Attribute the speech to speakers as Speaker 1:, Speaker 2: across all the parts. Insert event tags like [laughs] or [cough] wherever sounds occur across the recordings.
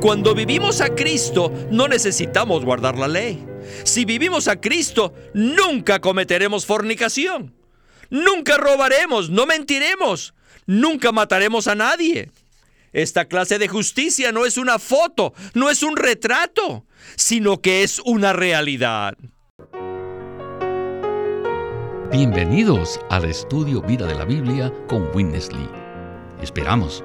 Speaker 1: Cuando vivimos a Cristo, no necesitamos guardar la ley. Si vivimos a Cristo, nunca cometeremos fornicación. Nunca robaremos, no mentiremos, nunca mataremos a nadie. Esta clase de justicia no es una foto, no es un retrato, sino que es una realidad.
Speaker 2: Bienvenidos al estudio Vida de la Biblia con Winnesley. Esperamos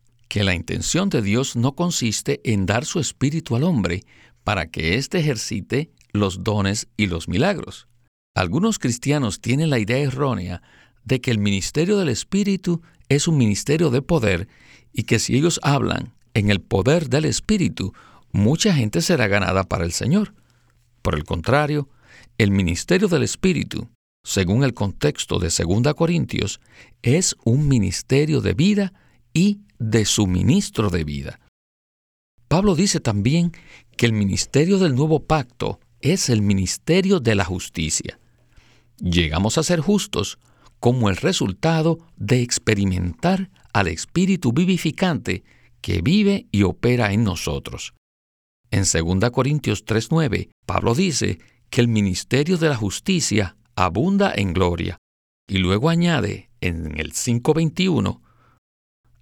Speaker 2: que la intención de Dios no consiste en dar su espíritu al hombre para que éste ejercite los dones y los milagros. Algunos cristianos tienen la idea errónea de que el ministerio del Espíritu es un ministerio de poder y que si ellos hablan en el poder del Espíritu, mucha gente será ganada para el Señor. Por el contrario, el ministerio del Espíritu, según el contexto de 2 Corintios, es un ministerio de vida y de suministro de vida. Pablo dice también que el ministerio del nuevo pacto es el ministerio de la justicia. Llegamos a ser justos como el resultado de experimentar al Espíritu vivificante que vive y opera en nosotros. En 2 Corintios 3:9, Pablo dice que el ministerio de la justicia abunda en gloria, y luego añade en el 5:21,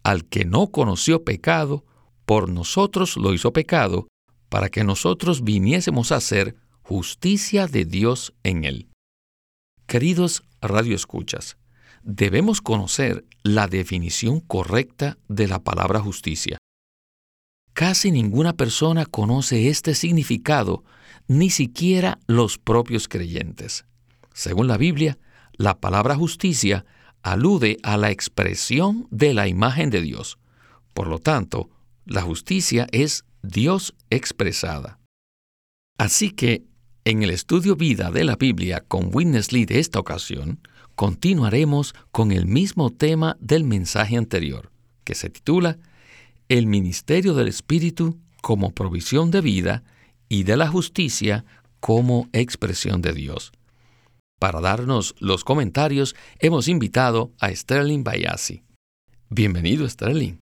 Speaker 2: al que no conoció pecado, por nosotros lo hizo pecado, para que nosotros viniésemos a ser justicia de Dios en él. Queridos radioescuchas, debemos conocer la definición correcta de la palabra justicia. Casi ninguna persona conoce este significado, ni siquiera los propios creyentes. Según la Biblia, la palabra justicia alude a la expresión de la imagen de Dios. Por lo tanto, la justicia es Dios expresada. Así que en el estudio vida de la Biblia con Witness Lee de esta ocasión, continuaremos con el mismo tema del mensaje anterior, que se titula El ministerio del Espíritu como provisión de vida y de la justicia como expresión de Dios. Para darnos los comentarios, hemos invitado a Sterling Bayasi. Bienvenido, Sterling.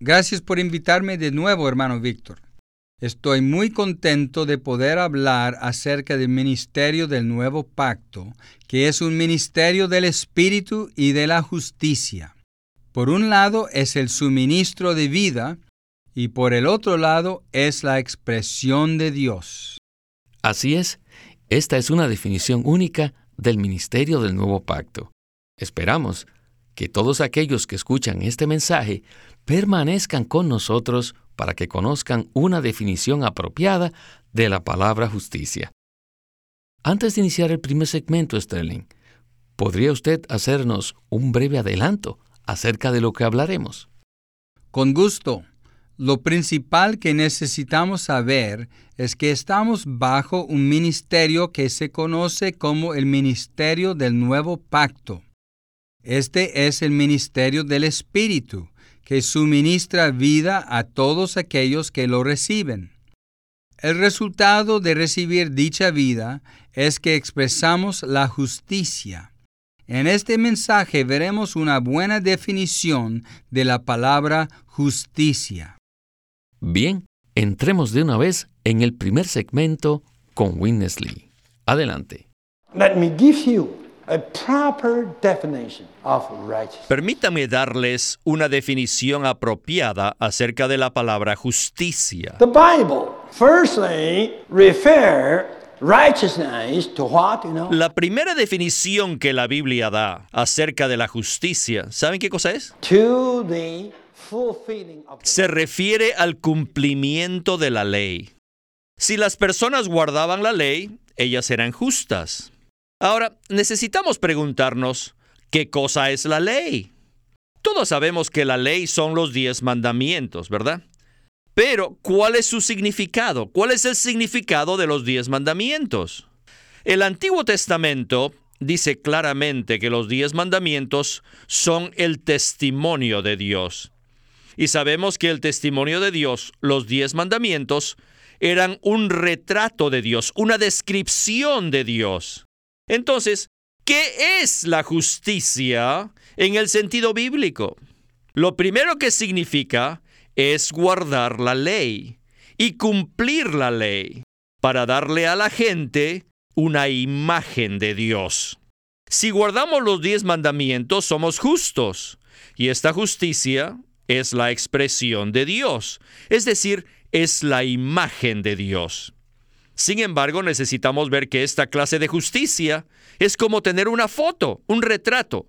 Speaker 3: Gracias por invitarme de nuevo, hermano Víctor. Estoy muy contento de poder hablar acerca del ministerio del nuevo pacto, que es un ministerio del Espíritu y de la justicia. Por un lado es el suministro de vida y por el otro lado es la expresión de Dios.
Speaker 2: Así es, esta es una definición única del ministerio del nuevo pacto. Esperamos que todos aquellos que escuchan este mensaje permanezcan con nosotros para que conozcan una definición apropiada de la palabra justicia. Antes de iniciar el primer segmento, Sterling, ¿podría usted hacernos un breve adelanto acerca de lo que hablaremos?
Speaker 3: Con gusto. Lo principal que necesitamos saber es que estamos bajo un ministerio que se conoce como el Ministerio del Nuevo Pacto. Este es el ministerio del Espíritu, que suministra vida a todos aquellos que lo reciben. El resultado de recibir dicha vida es que expresamos la justicia. En este mensaje veremos una buena definición de la palabra justicia.
Speaker 2: Bien, entremos de una vez en el primer segmento con Winnesley. Adelante.
Speaker 4: Let me give you
Speaker 1: Permítame darles una definición apropiada acerca de la palabra justicia. La primera definición que la Biblia da acerca de la justicia, ¿saben qué cosa es? Se refiere al cumplimiento de la ley. Si las personas guardaban la ley, ellas eran justas. Ahora, necesitamos preguntarnos, ¿qué cosa es la ley? Todos sabemos que la ley son los diez mandamientos, ¿verdad? Pero, ¿cuál es su significado? ¿Cuál es el significado de los diez mandamientos? El Antiguo Testamento dice claramente que los diez mandamientos son el testimonio de Dios. Y sabemos que el testimonio de Dios, los diez mandamientos, eran un retrato de Dios, una descripción de Dios. Entonces, ¿qué es la justicia en el sentido bíblico? Lo primero que significa es guardar la ley y cumplir la ley para darle a la gente una imagen de Dios. Si guardamos los diez mandamientos, somos justos, y esta justicia es la expresión de Dios, es decir, es la imagen de Dios. Sin embargo, necesitamos ver que esta clase de justicia es como tener una foto, un retrato,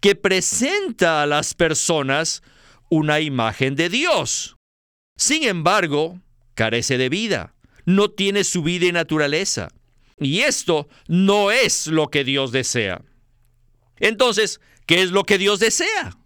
Speaker 1: que presenta a las personas una imagen de Dios. Sin embargo, carece de vida, no tiene su vida y naturaleza. Y esto no es lo que Dios desea. Entonces, ¿qué es lo que Dios desea?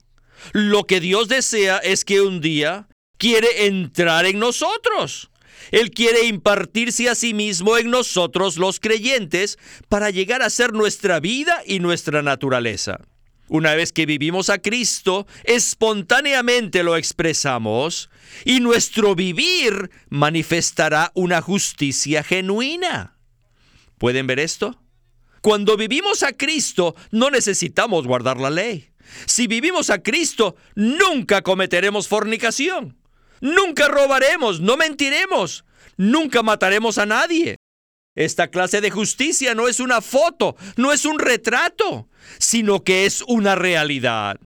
Speaker 1: Lo que Dios desea es que un día quiere entrar en nosotros. Él quiere impartirse a sí mismo en nosotros los creyentes para llegar a ser nuestra vida y nuestra naturaleza. Una vez que vivimos a Cristo, espontáneamente lo expresamos y nuestro vivir manifestará una justicia genuina. ¿Pueden ver esto? Cuando vivimos a Cristo, no necesitamos guardar la ley. Si vivimos a Cristo, nunca cometeremos fornicación. Nunca robaremos, no mentiremos, nunca mataremos a nadie. Esta clase de justicia no es una foto, no es un retrato, sino que es una realidad.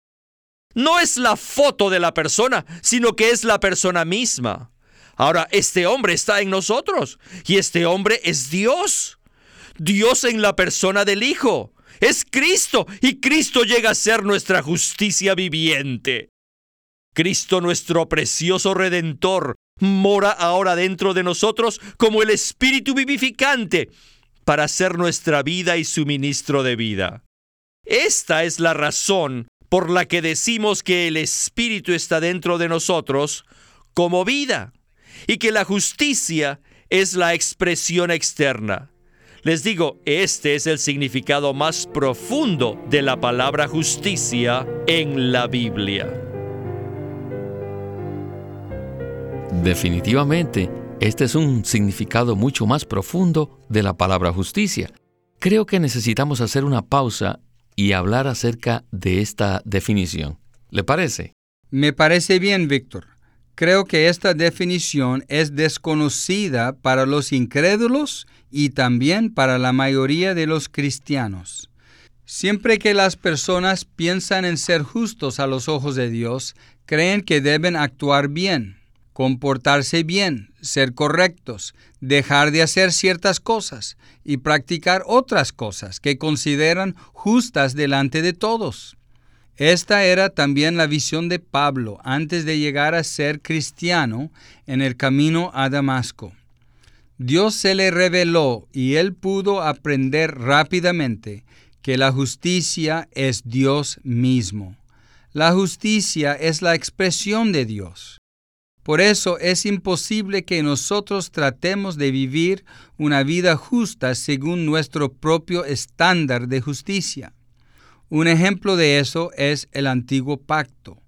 Speaker 1: No es la foto de la persona, sino que es la persona misma. Ahora, este hombre está en nosotros y este hombre es Dios. Dios en la persona del Hijo. Es Cristo y Cristo llega a ser nuestra justicia viviente. Cristo nuestro precioso Redentor mora ahora dentro de nosotros como el Espíritu vivificante para ser nuestra vida y suministro de vida. Esta es la razón por la que decimos que el Espíritu está dentro de nosotros como vida y que la justicia es la expresión externa. Les digo, este es el significado más profundo de la palabra justicia en la Biblia.
Speaker 2: Definitivamente, este es un significado mucho más profundo de la palabra justicia. Creo que necesitamos hacer una pausa y hablar acerca de esta definición. ¿Le parece?
Speaker 3: Me parece bien, Víctor. Creo que esta definición es desconocida para los incrédulos y también para la mayoría de los cristianos. Siempre que las personas piensan en ser justos a los ojos de Dios, creen que deben actuar bien, comportarse bien, ser correctos, dejar de hacer ciertas cosas y practicar otras cosas que consideran justas delante de todos. Esta era también la visión de Pablo antes de llegar a ser cristiano en el camino a Damasco. Dios se le reveló y él pudo aprender rápidamente que la justicia es Dios mismo. La justicia es la expresión de Dios. Por eso es imposible que nosotros tratemos de vivir una vida justa según nuestro propio estándar de justicia. Un ejemplo de eso es el antiguo pacto.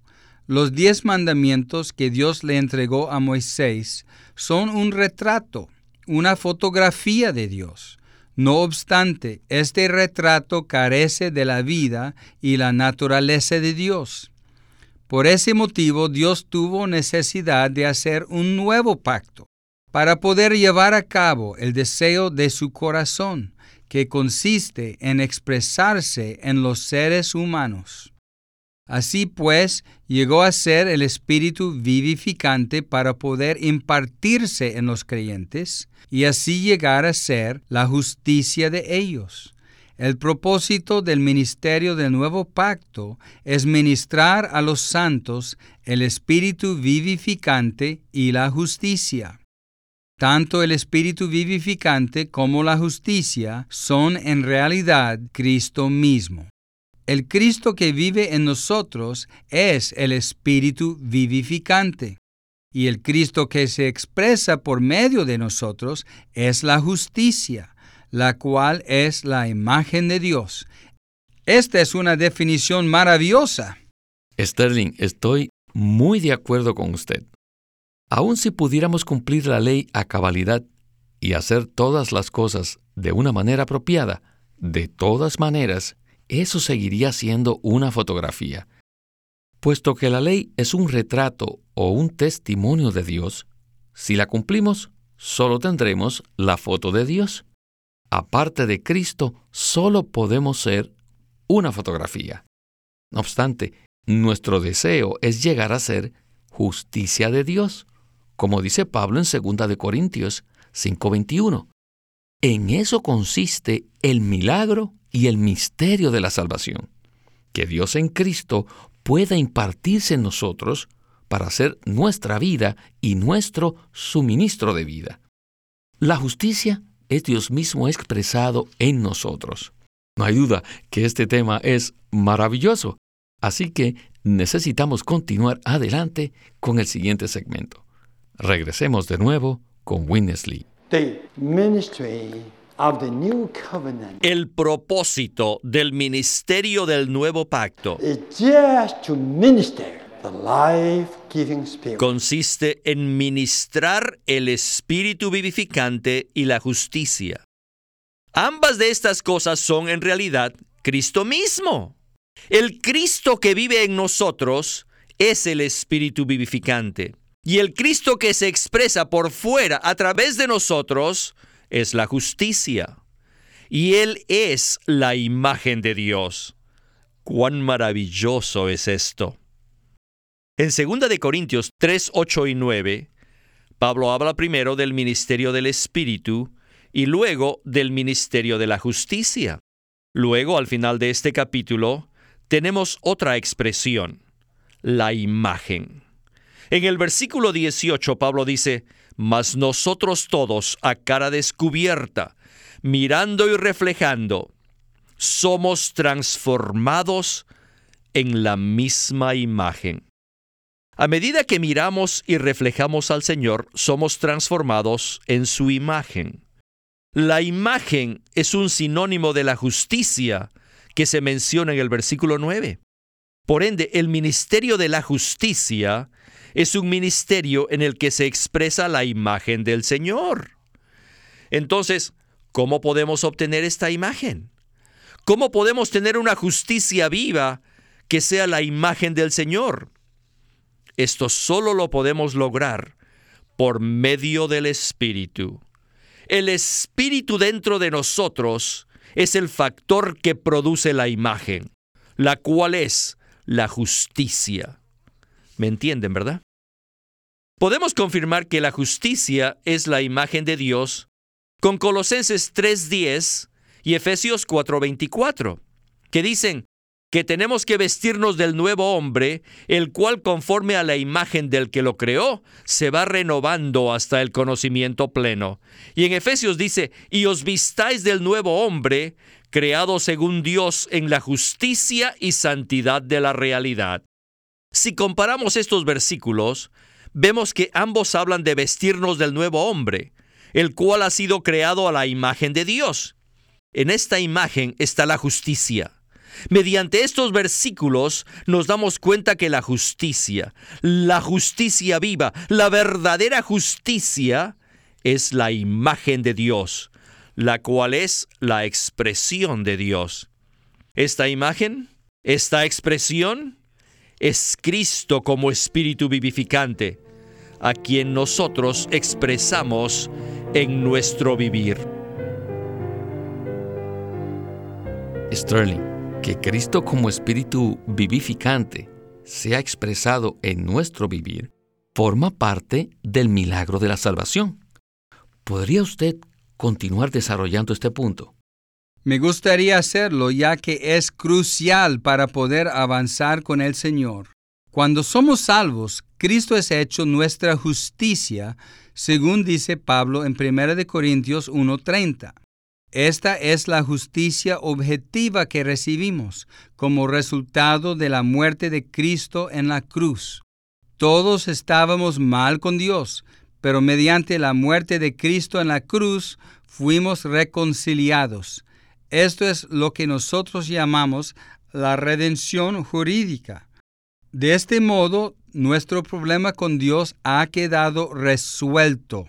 Speaker 3: Los diez mandamientos que Dios le entregó a Moisés son un retrato, una fotografía de Dios. No obstante, este retrato carece de la vida y la naturaleza de Dios. Por ese motivo Dios tuvo necesidad de hacer un nuevo pacto para poder llevar a cabo el deseo de su corazón, que consiste en expresarse en los seres humanos. Así pues, llegó a ser el Espíritu vivificante para poder impartirse en los creyentes y así llegar a ser la justicia de ellos. El propósito del ministerio del nuevo pacto es ministrar a los santos el espíritu vivificante y la justicia. Tanto el espíritu vivificante como la justicia son en realidad Cristo mismo. El Cristo que vive en nosotros es el espíritu vivificante. Y el Cristo que se expresa por medio de nosotros es la justicia, la cual es la imagen de Dios. Esta es una definición maravillosa.
Speaker 2: Sterling, estoy muy de acuerdo con usted. Aun si pudiéramos cumplir la ley a cabalidad y hacer todas las cosas de una manera apropiada, de todas maneras, eso seguiría siendo una fotografía. Puesto que la ley es un retrato o un testimonio de Dios, si la cumplimos, solo tendremos la foto de Dios. Aparte de Cristo, solo podemos ser una fotografía. No obstante, nuestro deseo es llegar a ser justicia de Dios, como dice Pablo en 2 de Corintios 5:21. En eso consiste el milagro y el misterio de la salvación, que Dios en Cristo pueda impartirse en nosotros para ser nuestra vida y nuestro suministro de vida. La justicia es Dios mismo expresado en nosotros. No hay duda que este tema es maravilloso, así que necesitamos continuar adelante con el siguiente segmento. Regresemos de nuevo con Winnesley.
Speaker 4: The ministry of the new covenant
Speaker 1: El propósito del ministerio del nuevo pacto
Speaker 4: is just to minister the life-giving spirit.
Speaker 1: consiste en ministrar el espíritu vivificante y la justicia. Ambas de estas cosas son en realidad Cristo mismo. El Cristo que vive en nosotros es el espíritu vivificante. Y el Cristo que se expresa por fuera a través de nosotros es la justicia. Y Él es la imagen de Dios. ¡Cuán maravilloso es esto! En 2 de Corintios 3, 8 y 9, Pablo habla primero del ministerio del Espíritu y luego del ministerio de la justicia. Luego, al final de este capítulo, tenemos otra expresión, la imagen. En el versículo 18 Pablo dice, Mas nosotros todos a cara descubierta, mirando y reflejando, somos transformados en la misma imagen. A medida que miramos y reflejamos al Señor, somos transformados en su imagen. La imagen es un sinónimo de la justicia que se menciona en el versículo 9. Por ende, el ministerio de la justicia es un ministerio en el que se expresa la imagen del Señor. Entonces, ¿cómo podemos obtener esta imagen? ¿Cómo podemos tener una justicia viva que sea la imagen del Señor? Esto solo lo podemos lograr por medio del Espíritu. El Espíritu dentro de nosotros es el factor que produce la imagen, la cual es la justicia. ¿Me entienden, verdad? Podemos confirmar que la justicia es la imagen de Dios con Colosenses 3.10 y Efesios 4.24, que dicen que tenemos que vestirnos del nuevo hombre, el cual conforme a la imagen del que lo creó, se va renovando hasta el conocimiento pleno. Y en Efesios dice, y os vistáis del nuevo hombre, creado según Dios en la justicia y santidad de la realidad. Si comparamos estos versículos, vemos que ambos hablan de vestirnos del nuevo hombre, el cual ha sido creado a la imagen de Dios. En esta imagen está la justicia. Mediante estos versículos nos damos cuenta que la justicia, la justicia viva, la verdadera justicia, es la imagen de Dios, la cual es la expresión de Dios. Esta imagen, esta expresión, es Cristo como Espíritu vivificante, a quien nosotros expresamos en nuestro vivir.
Speaker 2: Sterling, que Cristo como Espíritu vivificante sea expresado en nuestro vivir, forma parte del milagro de la salvación. ¿Podría usted continuar desarrollando este punto?
Speaker 3: Me gustaría hacerlo ya que es crucial para poder avanzar con el Señor. Cuando somos salvos, Cristo es hecho nuestra justicia, según dice Pablo en 1 Corintios 1:30. Esta es la justicia objetiva que recibimos como resultado de la muerte de Cristo en la cruz. Todos estábamos mal con Dios, pero mediante la muerte de Cristo en la cruz fuimos reconciliados. Esto es lo que nosotros llamamos la redención jurídica. De este modo, nuestro problema con Dios ha quedado resuelto.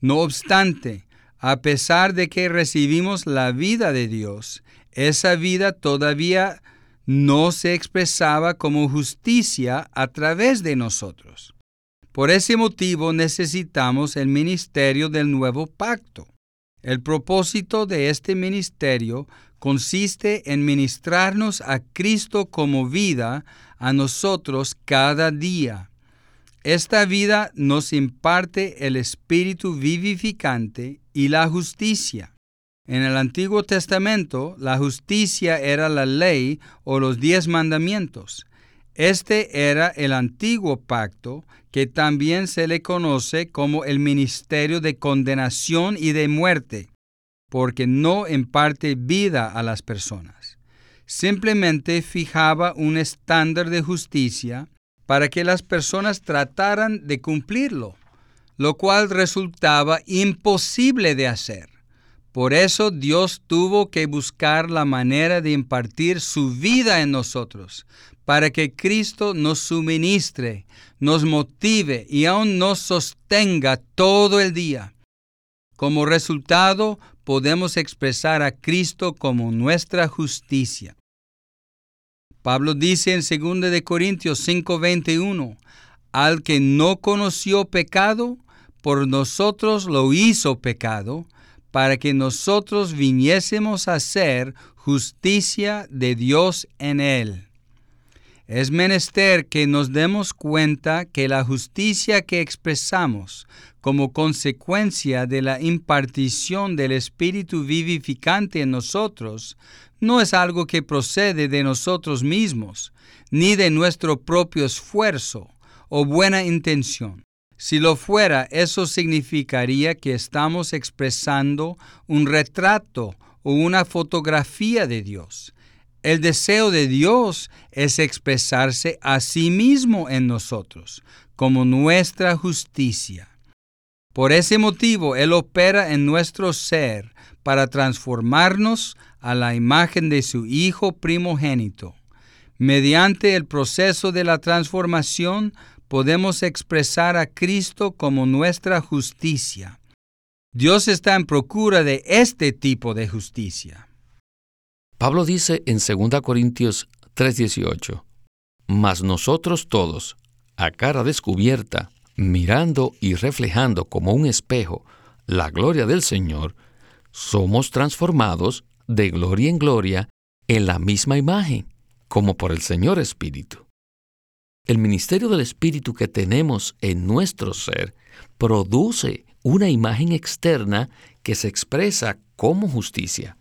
Speaker 3: No obstante, a pesar de que recibimos la vida de Dios, esa vida todavía no se expresaba como justicia a través de nosotros. Por ese motivo necesitamos el ministerio del nuevo pacto. El propósito de este ministerio consiste en ministrarnos a Cristo como vida a nosotros cada día. Esta vida nos imparte el espíritu vivificante y la justicia. En el Antiguo Testamento, la justicia era la ley o los diez mandamientos. Este era el antiguo pacto, que también se le conoce como el ministerio de condenación y de muerte, porque no imparte vida a las personas. Simplemente fijaba un estándar de justicia para que las personas trataran de cumplirlo, lo cual resultaba imposible de hacer. Por eso Dios tuvo que buscar la manera de impartir su vida en nosotros, para que Cristo nos suministre, nos motive y aún nos sostenga todo el día. Como resultado, podemos expresar a Cristo como nuestra justicia. Pablo dice en 2 de Corintios 5:21, al que no conoció pecado, por nosotros lo hizo pecado, para que nosotros viniésemos a ser justicia de Dios en él. Es menester que nos demos cuenta que la justicia que expresamos como consecuencia de la impartición del Espíritu vivificante en nosotros no es algo que procede de nosotros mismos, ni de nuestro propio esfuerzo o buena intención. Si lo fuera, eso significaría que estamos expresando un retrato o una fotografía de Dios. El deseo de Dios es expresarse a sí mismo en nosotros, como nuestra justicia. Por ese motivo, Él opera en nuestro ser para transformarnos a la imagen de su Hijo primogénito. Mediante el proceso de la transformación, podemos expresar a Cristo como nuestra justicia. Dios está en procura de este tipo de justicia.
Speaker 2: Pablo dice en 2 Corintios 3:18, Mas nosotros todos, a cara descubierta, mirando y reflejando como un espejo la gloria del Señor, somos transformados de gloria en gloria en la misma imagen, como por el Señor Espíritu. El ministerio del Espíritu que tenemos en nuestro ser produce una imagen externa que se expresa como justicia.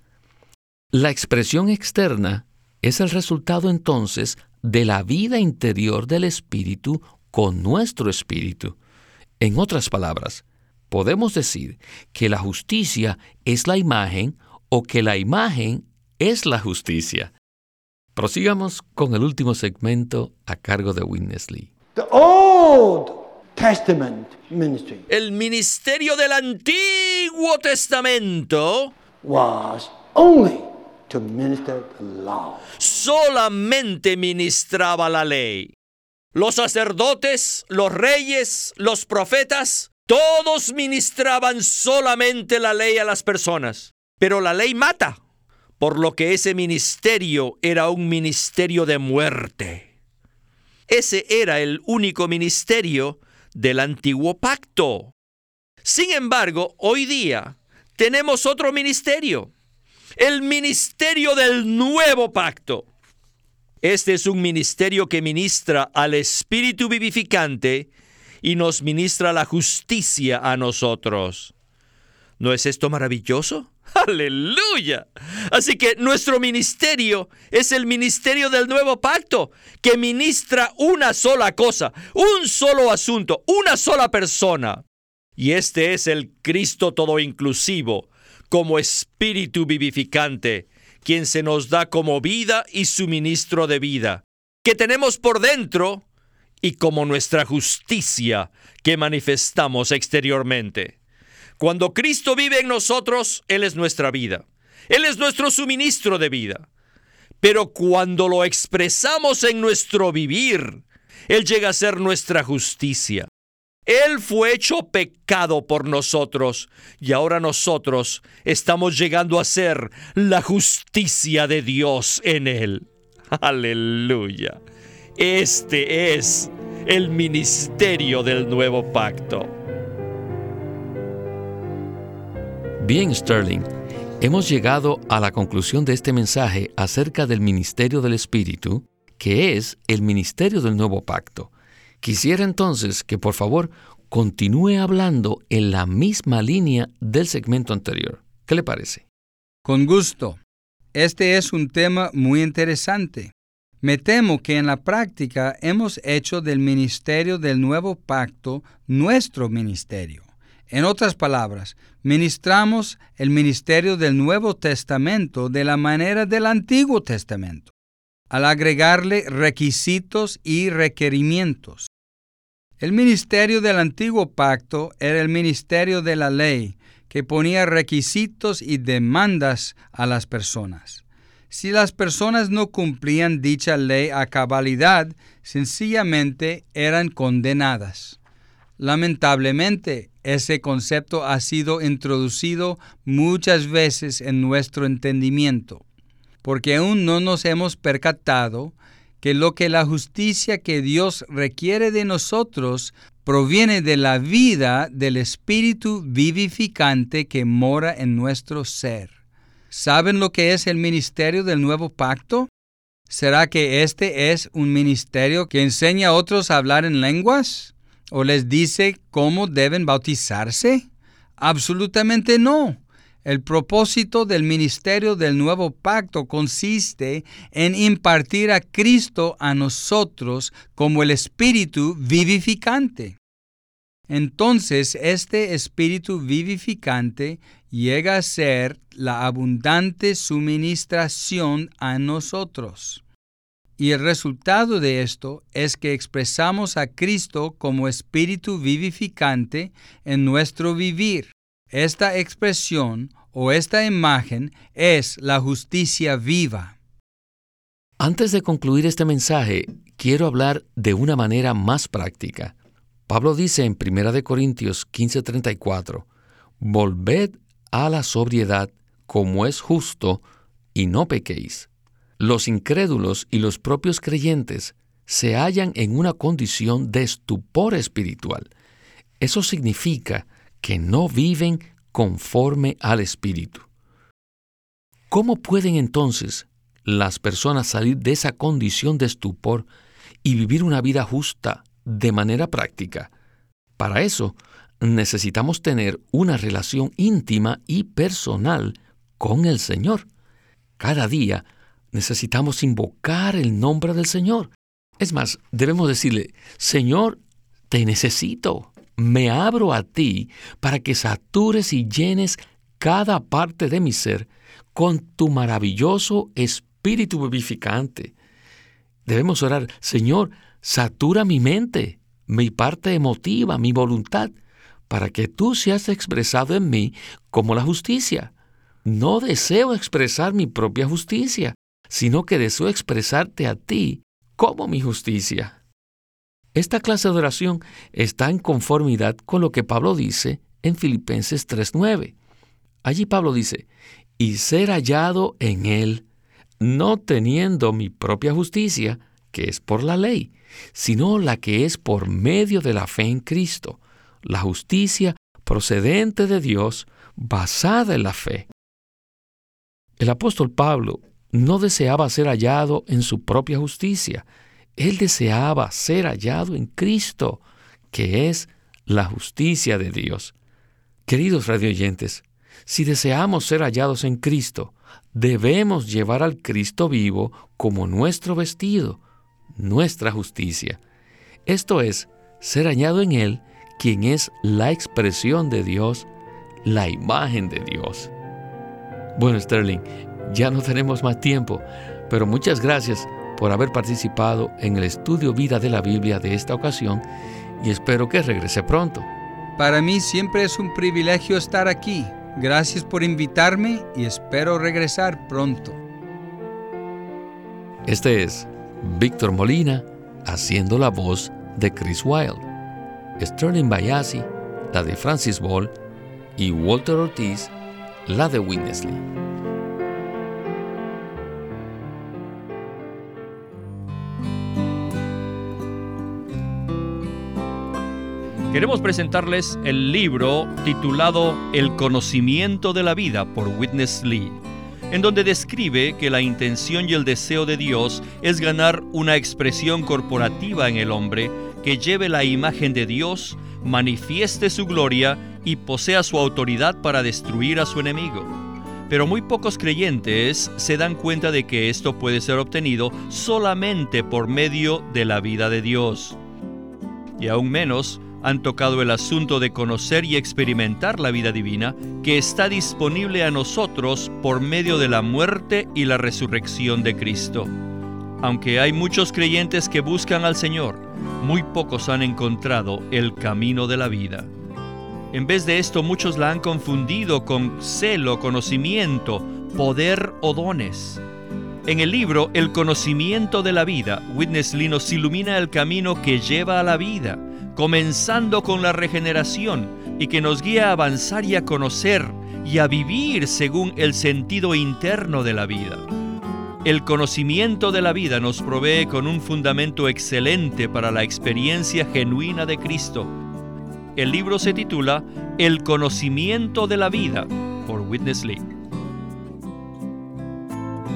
Speaker 2: La expresión externa es el resultado entonces de la vida interior del Espíritu con nuestro Espíritu. En otras palabras, podemos decir que la justicia es la imagen o que la imagen es la justicia. Prosigamos con el último segmento a cargo de Witness Lee.
Speaker 4: The Old Testament ministry
Speaker 1: El ministerio del Antiguo Testamento
Speaker 4: was only to minister the law.
Speaker 1: solamente ministraba la ley. Los sacerdotes, los reyes, los profetas, todos ministraban solamente la ley a las personas. Pero la ley mata, por lo que ese ministerio era un ministerio de muerte. Ese era el único ministerio del antiguo pacto. Sin embargo, hoy día tenemos otro ministerio, el ministerio del nuevo pacto. Este es un ministerio que ministra al Espíritu vivificante y nos ministra la justicia a nosotros. ¿No es esto maravilloso? [laughs] Aleluya. Así que nuestro ministerio es el ministerio del nuevo pacto, que ministra una sola cosa, un solo asunto, una sola persona. Y este es el Cristo todo inclusivo, como espíritu vivificante, quien se nos da como vida y suministro de vida, que tenemos por dentro y como nuestra justicia que manifestamos exteriormente. Cuando Cristo vive en nosotros, Él es nuestra vida. Él es nuestro suministro de vida. Pero cuando lo expresamos en nuestro vivir, Él llega a ser nuestra justicia. Él fue hecho pecado por nosotros y ahora nosotros estamos llegando a ser la justicia de Dios en Él. [laughs] Aleluya. Este es el ministerio del nuevo pacto.
Speaker 2: Bien, Sterling, hemos llegado a la conclusión de este mensaje acerca del ministerio del Espíritu, que es el ministerio del nuevo pacto. Quisiera entonces que por favor continúe hablando en la misma línea del segmento anterior. ¿Qué le parece?
Speaker 3: Con gusto. Este es un tema muy interesante. Me temo que en la práctica hemos hecho del ministerio del nuevo pacto nuestro ministerio. En otras palabras, ministramos el ministerio del Nuevo Testamento de la manera del Antiguo Testamento, al agregarle requisitos y requerimientos. El ministerio del Antiguo Pacto era el ministerio de la ley, que ponía requisitos y demandas a las personas. Si las personas no cumplían dicha ley a cabalidad, sencillamente eran condenadas. Lamentablemente, ese concepto ha sido introducido muchas veces en nuestro entendimiento, porque aún no nos hemos percatado que lo que la justicia que Dios requiere de nosotros proviene de la vida del Espíritu vivificante que mora en nuestro ser. ¿Saben lo que es el ministerio del nuevo pacto? ¿Será que este es un ministerio que enseña a otros a hablar en lenguas? ¿O les dice cómo deben bautizarse? Absolutamente no. El propósito del ministerio del nuevo pacto consiste en impartir a Cristo a nosotros como el Espíritu vivificante. Entonces este Espíritu vivificante llega a ser la abundante suministración a nosotros. Y el resultado de esto es que expresamos a Cristo como Espíritu vivificante en nuestro vivir. Esta expresión o esta imagen es la justicia viva.
Speaker 2: Antes de concluir este mensaje, quiero hablar de una manera más práctica. Pablo dice en 1 Corintios 15:34, Volved a la sobriedad como es justo y no pequéis. Los incrédulos y los propios creyentes se hallan en una condición de estupor espiritual. Eso significa que no viven conforme al Espíritu. ¿Cómo pueden entonces las personas salir de esa condición de estupor y vivir una vida justa de manera práctica? Para eso necesitamos tener una relación íntima y personal con el Señor. Cada día necesitamos invocar el nombre del Señor. Es más, debemos decirle, Señor, te necesito, me abro a ti para que satures y llenes cada parte de mi ser con tu maravilloso espíritu vivificante. Debemos orar, Señor, satura mi mente, mi parte emotiva, mi voluntad, para que tú seas expresado en mí como la justicia. No deseo expresar mi propia justicia, sino que deseo expresarte a ti como mi justicia. Esta clase de oración está en conformidad con lo que Pablo dice en Filipenses 3.9. Allí Pablo dice, y ser hallado en él, no teniendo mi propia justicia, que es por la ley, sino la que es por medio de la fe en Cristo, la justicia procedente de Dios basada en la fe. El apóstol Pablo no deseaba ser hallado en su propia justicia, él deseaba ser hallado en Cristo, que es la justicia de Dios. Queridos radioyentes, si deseamos ser hallados en Cristo, debemos llevar al Cristo vivo como nuestro vestido, nuestra justicia. Esto es, ser hallado en Él quien es la expresión de Dios, la imagen de Dios. Bueno, Sterling, ya no tenemos más tiempo, pero muchas gracias por haber participado en el estudio vida de la Biblia de esta ocasión y espero que regrese pronto.
Speaker 3: Para mí siempre es un privilegio estar aquí. Gracias por invitarme y espero regresar pronto.
Speaker 2: Este es Víctor Molina haciendo la voz de Chris Wilde, Sterling Bayasi, la de Francis Ball y Walter Ortiz, la de Witness
Speaker 1: Queremos presentarles el libro titulado El conocimiento de la vida por Witness Lee, en donde describe que la intención y el deseo de Dios es ganar una expresión corporativa en el hombre que lleve la imagen de Dios, manifieste su gloria y posea su autoridad para destruir a su enemigo. Pero muy pocos creyentes se dan cuenta de que esto puede ser obtenido solamente por medio de la vida de Dios. Y aún menos han tocado el asunto de conocer y experimentar la vida divina que está disponible a nosotros por medio de la muerte y la resurrección de Cristo. Aunque hay muchos creyentes que buscan al Señor, muy pocos han encontrado el camino de la vida. En vez de esto, muchos la han confundido con celo, conocimiento, poder o dones. En el libro El conocimiento de la vida, Witness Lee nos ilumina el camino que lleva a la vida comenzando con la regeneración y que nos guía a avanzar y a conocer y a vivir según el sentido interno de la vida. El conocimiento de la vida nos provee con un fundamento excelente para la experiencia genuina de Cristo. El libro se titula El conocimiento de la vida por Witness Lee.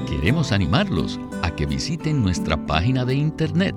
Speaker 2: Queremos animarlos a que visiten nuestra página de internet